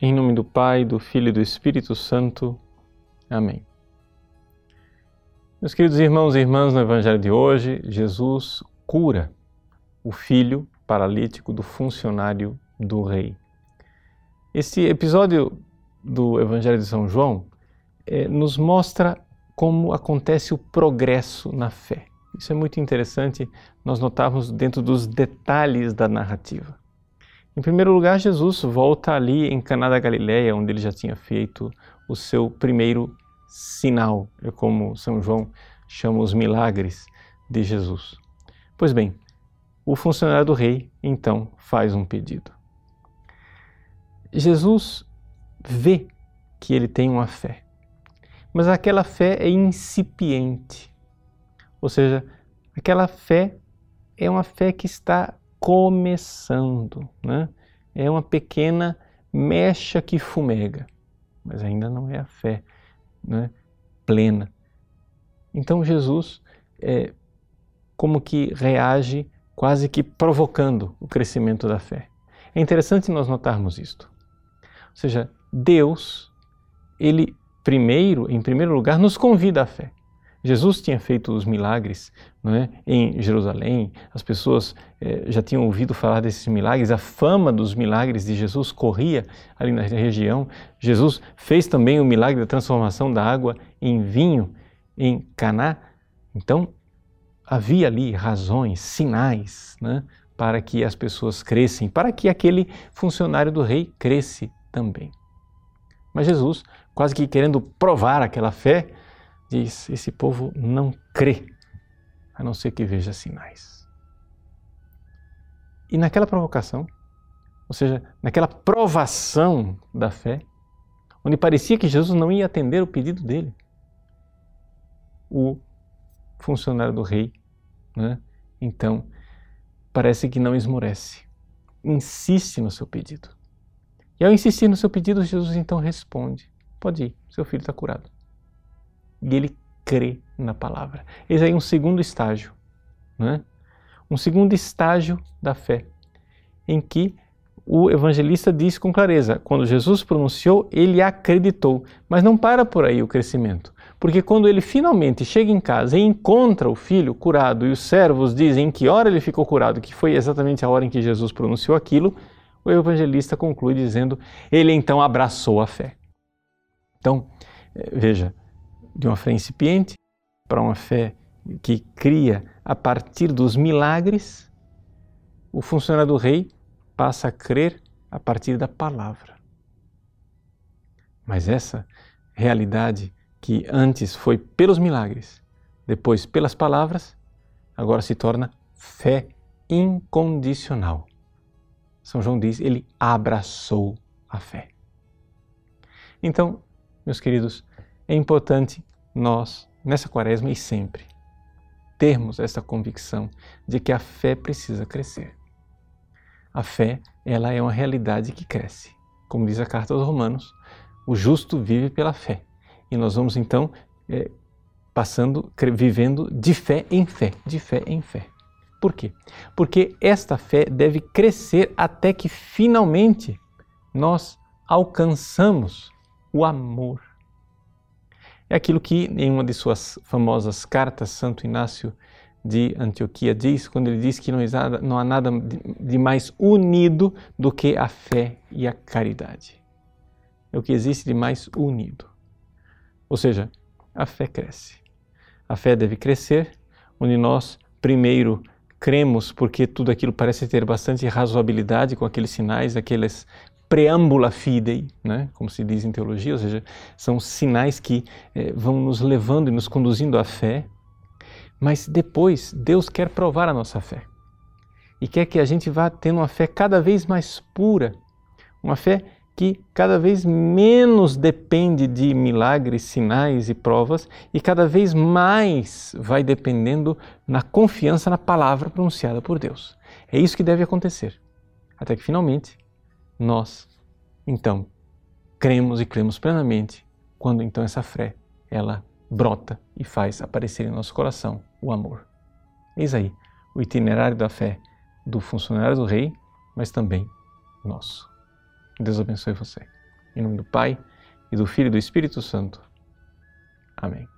Em nome do Pai, do Filho e do Espírito Santo. Amém. Meus queridos irmãos e irmãs, no Evangelho de hoje, Jesus cura o filho paralítico do funcionário do rei. Esse episódio do Evangelho de São João eh, nos mostra como acontece o progresso na fé. Isso é muito interessante nós notarmos dentro dos detalhes da narrativa. Em primeiro lugar, Jesus volta ali em Caná da Galileia, onde ele já tinha feito o seu primeiro sinal, é como São João chama os milagres de Jesus. Pois bem, o funcionário do rei então faz um pedido. Jesus vê que ele tem uma fé, mas aquela fé é incipiente, ou seja, aquela fé é uma fé que está começando, né? É uma pequena mecha que fumega, mas ainda não é a fé né, plena. Então Jesus é, como que reage quase que provocando o crescimento da fé. É interessante nós notarmos isto. Ou seja, Deus, ele primeiro, em primeiro lugar, nos convida à fé. Jesus tinha feito os milagres não é? em Jerusalém, as pessoas eh, já tinham ouvido falar desses milagres, a fama dos milagres de Jesus corria ali na região. Jesus fez também o milagre da transformação da água em vinho em Caná. Então, havia ali razões, sinais né, para que as pessoas crescem, para que aquele funcionário do rei cresce também. Mas Jesus, quase que querendo provar aquela fé, diz: esse povo não crê, a não ser que veja sinais. E naquela provocação, ou seja, naquela provação da fé, onde parecia que Jesus não ia atender o pedido dele, o funcionário do rei, né? então parece que não esmorece, insiste no seu pedido. E ao insistir no seu pedido, Jesus então responde: Pode ir, seu filho está curado e ele crê na palavra. Esse aí é um segundo estágio, né? um segundo estágio da fé, em que o evangelista diz com clareza: quando Jesus pronunciou, ele acreditou. Mas não para por aí o crescimento, porque quando ele finalmente chega em casa e encontra o filho curado e os servos dizem em que hora ele ficou curado, que foi exatamente a hora em que Jesus pronunciou aquilo, o evangelista conclui dizendo: ele então abraçou a fé. Então, eh, veja, de uma fé incipiente para uma fé que cria a partir dos milagres, o funcionário do rei passa a crer a partir da palavra. Mas essa realidade que antes foi pelos milagres, depois pelas palavras, agora se torna fé incondicional. São João diz, ele abraçou a fé. Então, meus queridos, é importante nós, nessa quaresma e sempre, termos essa convicção de que a fé precisa crescer. A fé, ela é uma realidade que cresce. Como diz a carta aos Romanos, o justo vive pela fé. E nós vamos então é, passando, vivendo de fé em fé, de fé em fé. Por quê? Porque esta fé deve crescer até que finalmente nós alcançamos o amor é aquilo que em uma de suas famosas cartas Santo Inácio de Antioquia diz, quando ele diz que não, não há nada de mais unido do que a fé e a caridade. É o que existe de mais unido. Ou seja, a fé cresce. A fé deve crescer, onde nós primeiro cremos porque tudo aquilo parece ter bastante razoabilidade com aqueles sinais, aqueles preâmbula fidei, né? como se diz em teologia, ou seja, são sinais que eh, vão nos levando e nos conduzindo à fé, mas depois Deus quer provar a nossa fé e quer que a gente vá tendo uma fé cada vez mais pura, uma fé que cada vez menos depende de milagres, sinais e provas e cada vez mais vai dependendo na confiança na palavra pronunciada por Deus. É isso que deve acontecer, até que finalmente nós, então, cremos e cremos plenamente quando então essa fé, ela brota e faz aparecer em nosso coração o amor. Eis aí o itinerário da fé do funcionário do rei, mas também nosso. Deus abençoe você. Em nome do Pai, e do Filho e do Espírito Santo. Amém.